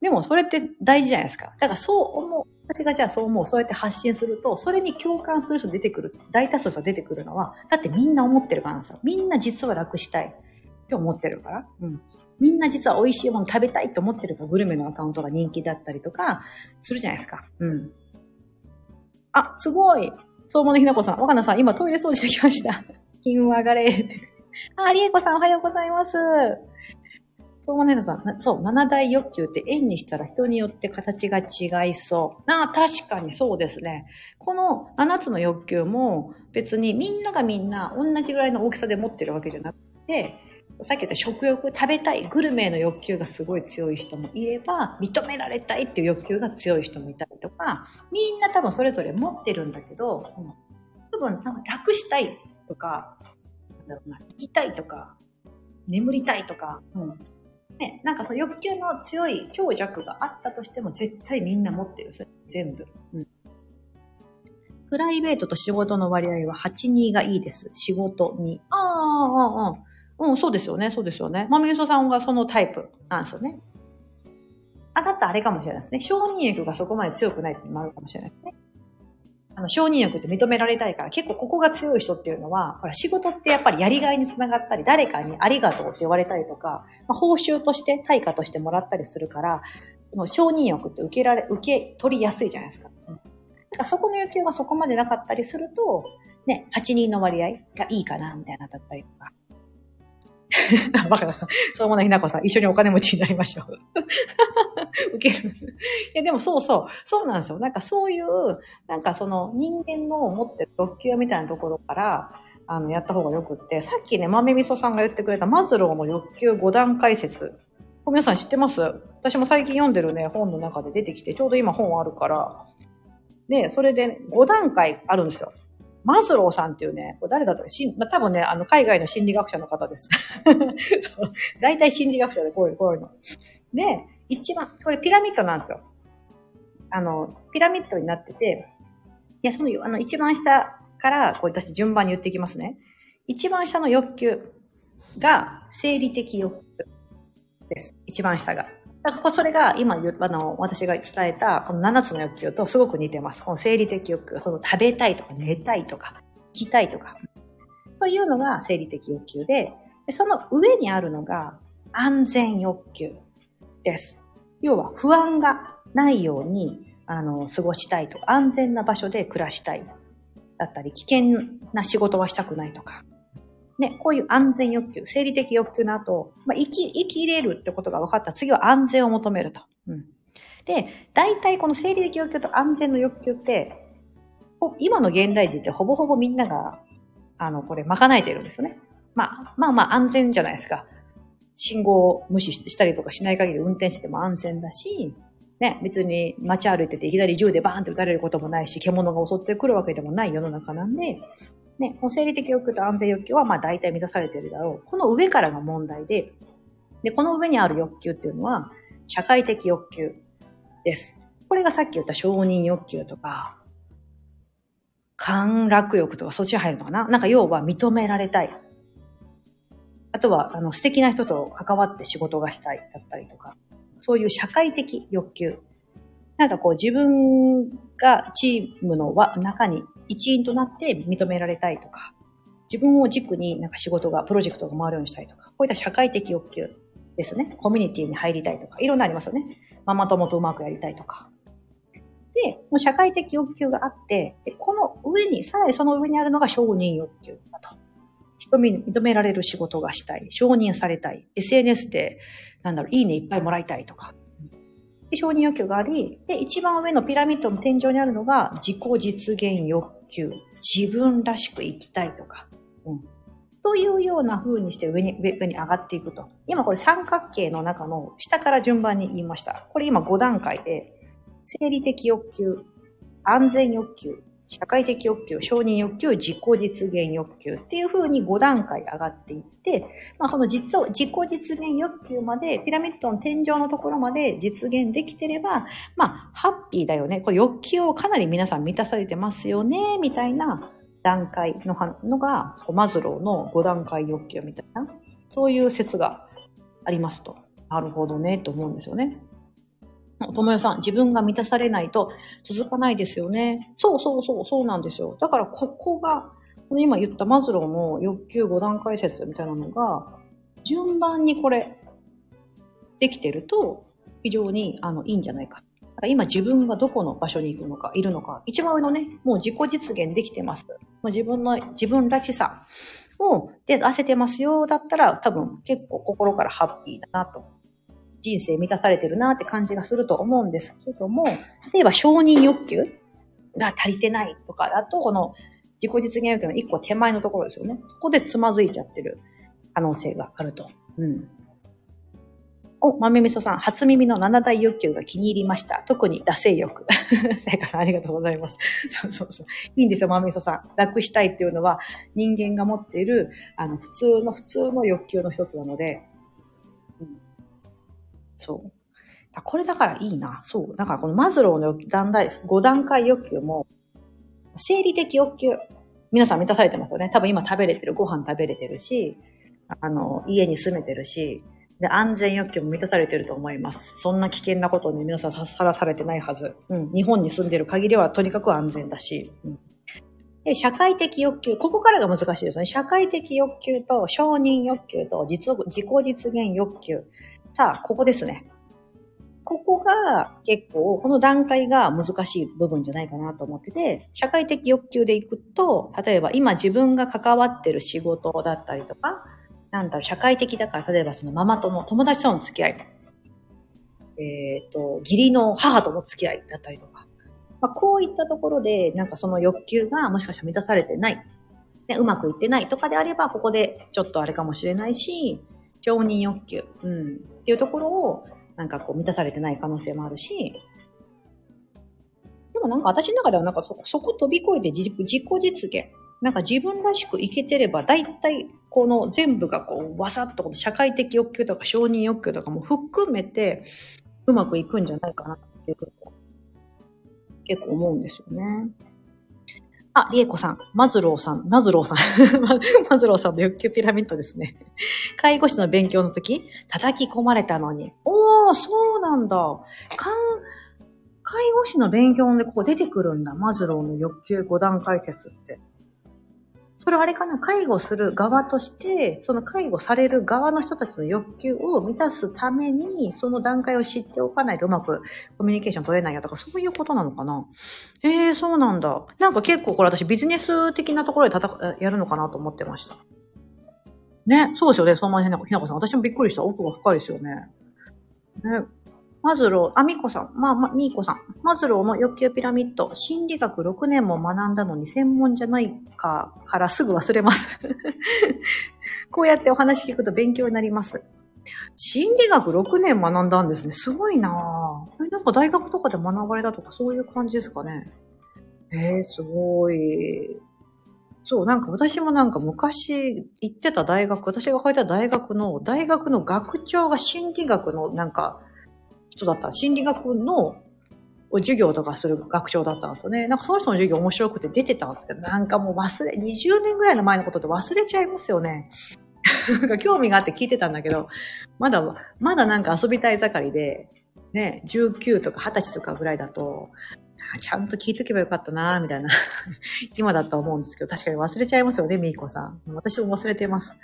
[SPEAKER 1] でもそれって大事じゃないですか。だからそう思う。私がじゃあそう思う。そうやって発信すると、それに共感する人出てくる。大多数の人出てくるのは、だってみんな思ってるからなんですよ。みんな実は楽したいって思ってるから。うん。みんな実は美味しいもの食べたいって思ってるから、グルメのアカウントが人気だったりとか、するじゃないですか。うん。あ、すごい。相馬のひなこさん。若菜さん、今トイレ掃除してきました。金は上がれ。あ、りえこさんおはようございます。そう、ねなさん、そう、七大欲求って円にしたら人によって形が違いそう。ああ、確かにそうですね。この七つの欲求も別にみんながみんな同じぐらいの大きさで持ってるわけじゃなくて、さっき言った食欲、食べたい、グルメの欲求がすごい強い人もいれば、認められたいっていう欲求が強い人もいたりとか、みんな多分それぞれ持ってるんだけど、多分楽したいとか、だろうな、行きたいとか、眠りたいとか、うん。ね、なんかその欲求の強い強弱があったとしても絶対みんな持ってる。それ全部。うん。プライベートと仕事の割合は8-2がいいです。仕事に。ああ、ああ、ああ。うん、そうですよね、そうですよね。まみゆそさんがそのタイプなんですよね。あ、だったらあれかもしれないですね。承認欲がそこまで強くないっていうのもあるかもしれないですね。あの、承認欲って認められたいから、結構ここが強い人っていうのは、ほら、仕事ってやっぱりやりがいにつながったり、誰かにありがとうって言われたりとか、まあ、報酬として、対価としてもらったりするから、この承認欲って受けられ、受け取りやすいじゃないですか。うん。だからそこの欲求がそこまでなかったりすると、ね、8人の割合がいいかな、みたいなだったりとか。バカださん。そうもなひなこさん、一緒にお金持ちになりましょう。受ける。いや、でもそうそう。そうなんですよ。なんかそういう、なんかその人間の持ってる欲求みたいなところから、あの、やった方がよくって、さっきね、豆味噌さんが言ってくれたマズローの欲求5段階説。皆さん知ってます？私も最近読んでるね、本の中で出てきて、ちょうど今本あるから、で、それで5段階あるんですよ。マズローさんっていうね、これ誰だったか、しまあ、多分ね、あの、海外の心理学者の方です。大体心理学者でこういう、こういうの。で、一番、これピラミッドなんですよ。あの、ピラミッドになってて、いや、その、あの、一番下から、こう私順番に言っていきますね。一番下の欲求が、生理的欲求です。一番下が。だからそれが今あの、私が伝えたこの7つの欲求とすごく似てます。この生理的欲求、その食べたいとか寝たいとか、聞きたいとか、というのが生理的欲求で、その上にあるのが安全欲求です。要は不安がないように、あの、過ごしたいとか、安全な場所で暮らしたいだったり、危険な仕事はしたくないとか、ね、こういう安全欲求、生理的欲求の後、まあ、生き、生きれるってことが分かったら次は安全を求めると。うん。で、大体この生理的欲求と安全の欲求って、今の現代人ってほぼほぼみんなが、あの、これ賄えてるんですよね。まあ、まあまあ安全じゃないですか。信号を無視したりとかしない限り運転してても安全だし、ね、別に街歩いてていきなり銃でバーンって撃たれることもないし、獣が襲ってくるわけでもない世の中なんで、ね、生理的欲求と安全欲求はまあ大体満たされているだろう。この上からが問題で、で、この上にある欲求っていうのは、社会的欲求です。これがさっき言った承認欲求とか、陥落欲とかそっちに入るのかななんか要は認められたい。あとは、あの、素敵な人と関わって仕事がしたいだったりとか、そういう社会的欲求。なんかこう自分がチームの中に一員となって認められたいとか、自分を軸になんか仕事が、プロジェクトが回るようにしたいとか、こういった社会的欲求ですね。コミュニティに入りたいとか、いろんなありますよね。ママ友とうまくやりたいとか。で、もう社会的欲求があって、この上に、さらにその上にあるのが承認欲求だと。人に認められる仕事がしたい。承認されたい。SNS で、なんだろう、いいねいっぱいもらいたいとか。承認欲求があり、で、一番上のピラミッドの天井にあるのが自己実現欲求。自分らしく生きたいとか。うん。というような風にして上に、上に上がっていくと。今これ三角形の中の下から順番に言いました。これ今5段階で、生理的欲求、安全欲求、社会的欲求、承認欲求、自己実現欲求っていう風に5段階上がっていって、まあ、この実を、自己実現欲求まで、ピラミッドの天井のところまで実現できてれば、まあ、ハッピーだよね。これ欲求をかなり皆さん満たされてますよね、みたいな段階ののが、マズローの5段階欲求みたいな、そういう説がありますと。なるほどね、と思うんですよね。ともよさん、自分が満たされないと続かないですよね。そうそうそう、そうなんですよ。だからここが、この今言ったマズローの欲求5段階説みたいなのが、順番にこれ、できてると、非常にあのいいんじゃないか。だから今自分がどこの場所に行くのか、いるのか、一番上のね、もう自己実現できてます。自分の、自分らしさを出せてますよ、だったら多分結構心からハッピーだなと人生満たされてるなって感じがすると思うんですけども、例えば承認欲求が足りてないとかだと、この自己実現欲求の一個手前のところですよね。ここでつまずいちゃってる可能性があると。うん。お、豆味噌さん、初耳の七大欲求が気に入りました。特に惰性欲。さやかさん、ありがとうございます。そうそうそう。いいんですよ、豆味噌さん。楽したいっていうのは、人間が持っている、あの、普通の、普通の欲求の一つなので、そう。これだからいいな。そう。だからこのマズローの段階、5段階欲求も、生理的欲求。皆さん満たされてますよね。多分今食べれてる。ご飯食べれてるし、あの、家に住めてるし、で、安全欲求も満たされてると思います。そんな危険なことに皆さんさらされてないはず。うん。日本に住んでる限りはとにかく安全だし。うん。で、社会的欲求。ここからが難しいですね。社会的欲求と承認欲求と自己実現欲求。さあ、ここですね。ここが結構、この段階が難しい部分じゃないかなと思ってて、社会的欲求でいくと、例えば今自分が関わってる仕事だったりとか、なんだろう、社会的だから、例えばそのママ友、友達との付き合い、えっ、ー、と、義理の母との付き合いだったりとか、まあ、こういったところで、なんかその欲求がもしかしたら満たされてない、ね、うまくいってないとかであれば、ここでちょっとあれかもしれないし、承認欲求、うん、っていうところを、なんかこう満たされてない可能性もあるし、でもなんか私の中ではなんかそこ、そこ飛び越えて自自己実現。なんか自分らしく生きてれば、大体この全部がこう、わさっと社会的欲求とか承認欲求とかも含めて、うまくいくんじゃないかなっていう結構思うんですよね。あ、リエコさん、マズローさん、マズローさん、マズローさんの欲求ピラミッドですね。介護士の勉強の時、叩き込まれたのに。おー、そうなんだ。かん介護士の勉強でここ出てくるんだ。マズローの欲求5段階説って。それはあれかな介護する側として、その介護される側の人たちの欲求を満たすために、その段階を知っておかないとうまくコミュニケーション取れないやとか、そういうことなのかな？ええー、そうなんだ。なんか結構これ私ビジネス的なところで戦やるのかなと思ってました。ね、そうですよね。その前にひなこさん。私もびっくりした。奥が深いですよね。ね、マズロー、あ、ミコさん、まあ、ま、ミーコさん。マズローの欲求ピラミッド、心理学6年も学んだのに専門じゃないかからすぐ忘れます。こうやってお話聞くと勉強になります。心理学6年学んだんですね。すごいなぁ。これなんか大学とかで学ばれたとかそういう感じですかね。えー、すごい。そう、なんか私もなんか昔行ってた大学、私が入った大学の、大学の学長が心理学のなんか人だった。心理学の授業とかする学長だったんですよね。なんかその人の授業面白くて出てたんですけど、なんかもう忘れ、20年ぐらいの前のことって忘れちゃいますよね。興味があって聞いてたんだけど、まだ、まだなんか遊びたい盛りで、ね、19とか20歳とかぐらいだと、ちゃんと聞いとけばよかったなみたいな 今だと思うんですけど、確かに忘れちゃいますよね、みーこさん。私も忘れてます。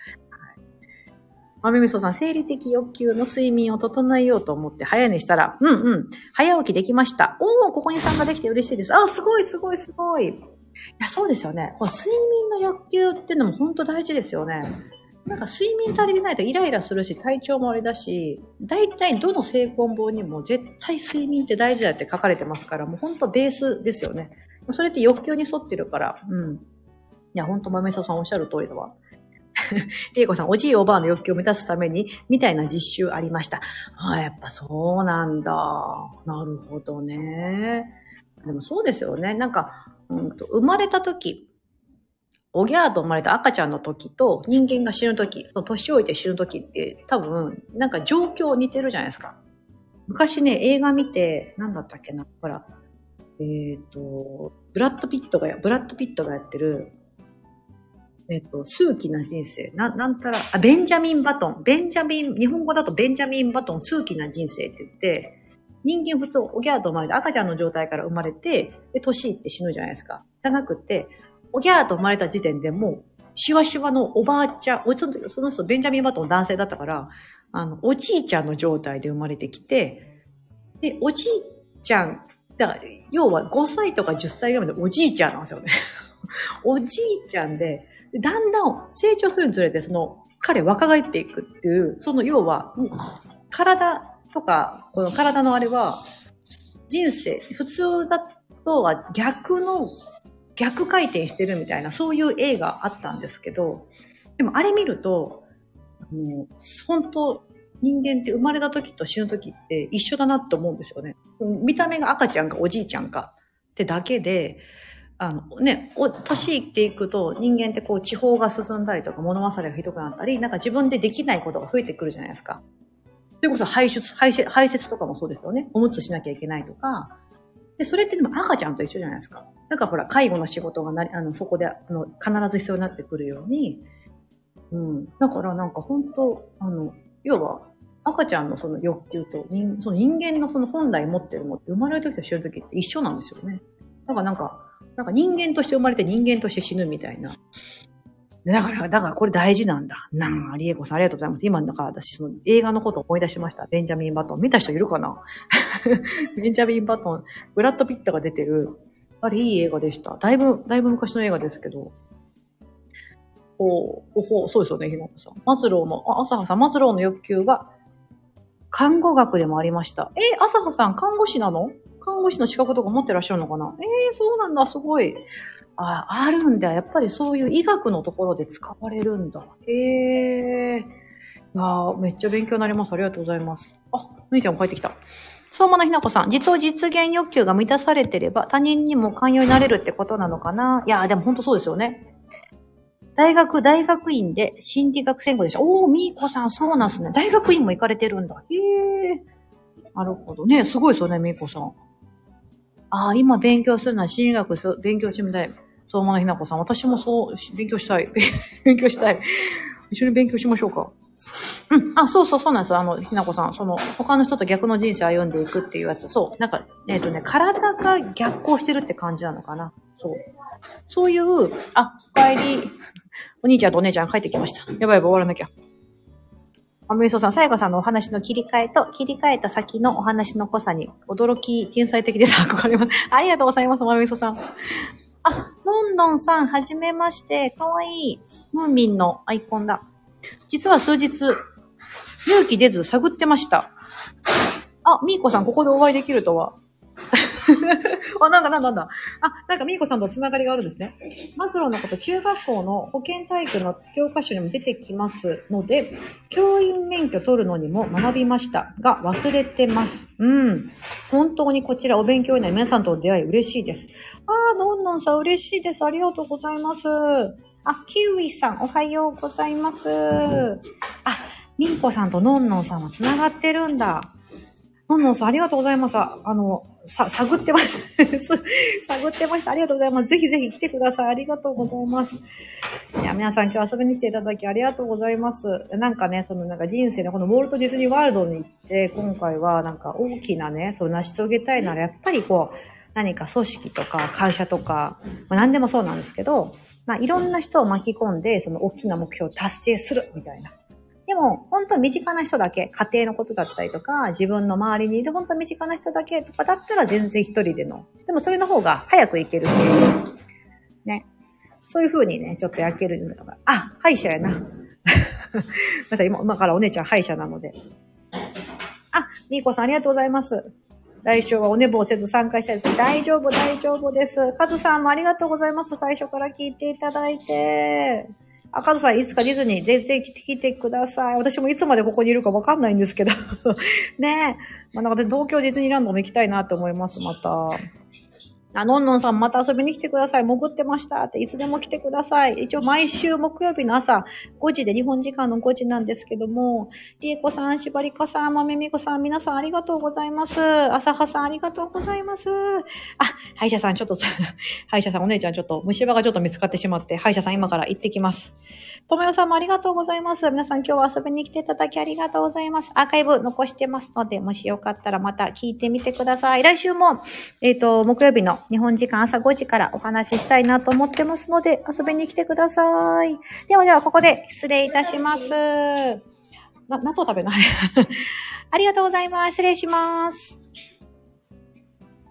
[SPEAKER 1] 豆味噌さん、生理的欲求の睡眠を整えようと思って早寝したら、うんうん、早起きできました。おー、ここに参加できて嬉しいです。あ、すごいすごいすごい。いや、そうですよね。こ睡眠の欲求っていうのも本当大事ですよね。なんか睡眠足りてないとイライラするし、体調もあれだし、大体どの成婚本にも絶対睡眠って大事だって書かれてますから、もう本当ベースですよね。それって欲求に沿ってるから、うん。いや、ほんと豆さんおっしゃる通りだわ。りえこさん、おじいおばあの欲求を満たすために、みたいな実習ありました。ああ、やっぱそうなんだ。なるほどね。でもそうですよね。なんか、うんと、生まれた時、おぎゃーと生まれた赤ちゃんの時と人間が死ぬ時、その年老いて死ぬ時って多分、なんか状況似てるじゃないですか。昔ね、映画見て、なんだったっけな、ほら、えっ、ー、と、ブラッドピットが、ブラッドピットがやってる、えっ、と、数奇な人生。な、なんたら、あ、ベンジャミン・バトン。ベンジャミン、日本語だとベンジャミン・バトン、数奇な人生って言って、人間普通、おぎゃーと生まれて、赤ちゃんの状態から生まれて、で、年いって死ぬじゃないですか。じゃなくて、おぎゃーと生まれた時点でもう、しわしわのおばあちゃん、おその人、ベンジャミン・バトン男性だったから、あの、おじいちゃんの状態で生まれてきて、で、おじいちゃん、だから、要は5歳とか10歳ぐらいまでおじいちゃんなんですよね。おじいちゃんで、だんだん成長するにつれて、その、彼若返っていくっていう、その要は、体とか、この体のあれは、人生、普通だとは逆の、逆回転してるみたいな、そういう映画あったんですけど、でもあれ見ると、あの、本当人間って生まれた時と死ぬ時って一緒だなって思うんですよね。見た目が赤ちゃんかおじいちゃんかってだけで、あのね、お年いっていくと人間ってこう地方が進んだりとか物忘れがひどくなったり、なんか自分でできないことが増えてくるじゃないですか。それこそ排出、排泄、排泄とかもそうですよね。おむつしなきゃいけないとか。で、それってでも赤ちゃんと一緒じゃないですか。なんかほら、介護の仕事がなあの、そこで、あの、必ず必要になってくるように、うん。だからなんか本当あの、要は、赤ちゃんのその欲求と人、その人間のその本来持ってるもって生まれる時と死ぬ時って一緒なんですよね。だからなんか、なんか人間として生まれて人間として死ぬみたいな。だから、だからこれ大事なんだ。なあ、リエコさんありがとうございます。今、だから私、その映画のこと思い出しました。ベンジャミン・バトン。見た人いるかな？ベンジャミン・バトン、ブラッド・ピットが出てる。あれ、いい映画でした。だいぶ、だいぶ昔の映画ですけど。ほう、ほほ、そうですよね、ひなこさん。マズローの、あ、朝葉さん、マズローの欲求は、看護学でもありました。え朝葉さん、看護師なの？看護師の資格とか持ってらっしゃるのかな？ええー、そうなんだ、すごい。あ、あるんだ。やっぱりそういう医学のところで使われるんだ。へえー。あめっちゃ勉強になります。ありがとうございます。あ、むいちゃん帰ってきた。相馬のひなこさん、実を実現欲求が満たされてれば他人にも寛容になれるってことなのかな？いや、でも本当そうですよね。大学、大学院で心理学専攻でした。おー、みーこさん、そうなんすね。大学院も行かれてるんだ。へえ。なるほどね。すごいですよね、みーこさん。ああ、今勉強するのは心理学勉強してみたい。相馬のひなこさん。私もそう、勉強したい。勉強したい。一緒に勉強しましょうか。うん。あ、そうそう、そうなんですよ。あの、ひなこさん。その、他の人と逆の人生歩んでいくっていうやつ。そう。なんか、えっ、ー、とね、体が逆行してるって感じなのかな。そう。そういう、あ、お帰り。お兄ちゃんとお姉ちゃん帰ってきました。やばいやばい、終わらなきゃ。あめそさん、さやかさんのお話の切り替えと、切り替えた先のお話の濃さに、驚き、天才的です。憧れます。ありがとうございます、まめそさん。あ、ロンドンさん、はじめまして。かわいい。ムーミンのアイコンだ。実は数日、勇気出ず探ってました。あ、みーこさん、ここでお会いできるとは。あ、なんかなんだなんだ。あ、なんかみーこさんとつながりがあるんですね。マズローのこと、中学校の保健体育の教科書にも出てきますので、教員免許取るのにも学びましたが、忘れてます。うん。本当にこちらお勉強になり皆さんとの出会い嬉しいです。あー、のんのんさん嬉しいです。ありがとうございます。あ、キウイさん、おはようございます。あ、みんこさんとのんのんさんも繋がってるんだ。のんのんさん、ありがとうございます。あの、さ、探ってます。探ってました。ありがとうございます。ぜひぜひ来てください。ありがとうございます。いや、皆さん今日遊びに来ていただきありがとうございます。なんかね、そのなんか人生のこのウォルト・ディズニーワールドに行って、今回はなんか大きなね、そう成し遂げたいなら、やっぱりこう、何か組織とか会社とか、まあ何でもそうなんですけど、まあいろんな人を巻き込んで、その大きな目標を達成するみたいな。でも、本当身近な人だけ、家庭のことだったりとか、自分の周りにいる本当身近な人だけとかだったら全然一人での。でもそれの方が早く行けるし、ね。そういう風にね、ちょっと焼けるのが、あ、歯医者やな。ごめんなさい、今、今からお姉ちゃん歯医者なので。あ、みーこさんありがとうございます。来週はお寝坊せず参加したいです。大丈夫、大丈夫です。カズさんもありがとうございます。最初から聞いていただいて。赤野さん、いつかディズニー全然来てきてください。私もいつまでここにいるかわかんないんですけど。ねえ。まあ、なんか東京ディズニーランドも行きたいなと思います、また。あ、のんのんさんまた遊びに来てください。潜ってましたって、いつでも来てください。一応毎週木曜日の朝5時で日本時間の5時なんですけども、りえこさん、しばりかさん、まめみこさん、皆さんありがとうございます。あさはさんありがとうございます。あ、歯医者さんちょっと、歯医者さんお姉ちゃんちょっと虫歯がちょっと見つかってしまって、歯医者さん今から行ってきます。ともよさんもありがとうございます。皆さん今日は遊びに来ていただきありがとうございます。アーカイブ残してますので、もしよかったらまた聞いてみてください。来週も、えっ、ー、と、木曜日の日本時間朝5時からお話ししたいなと思ってますので、遊びに来てください。ではでは、ここで失礼いたします。な、納豆食べない ありがとうございます。失礼します。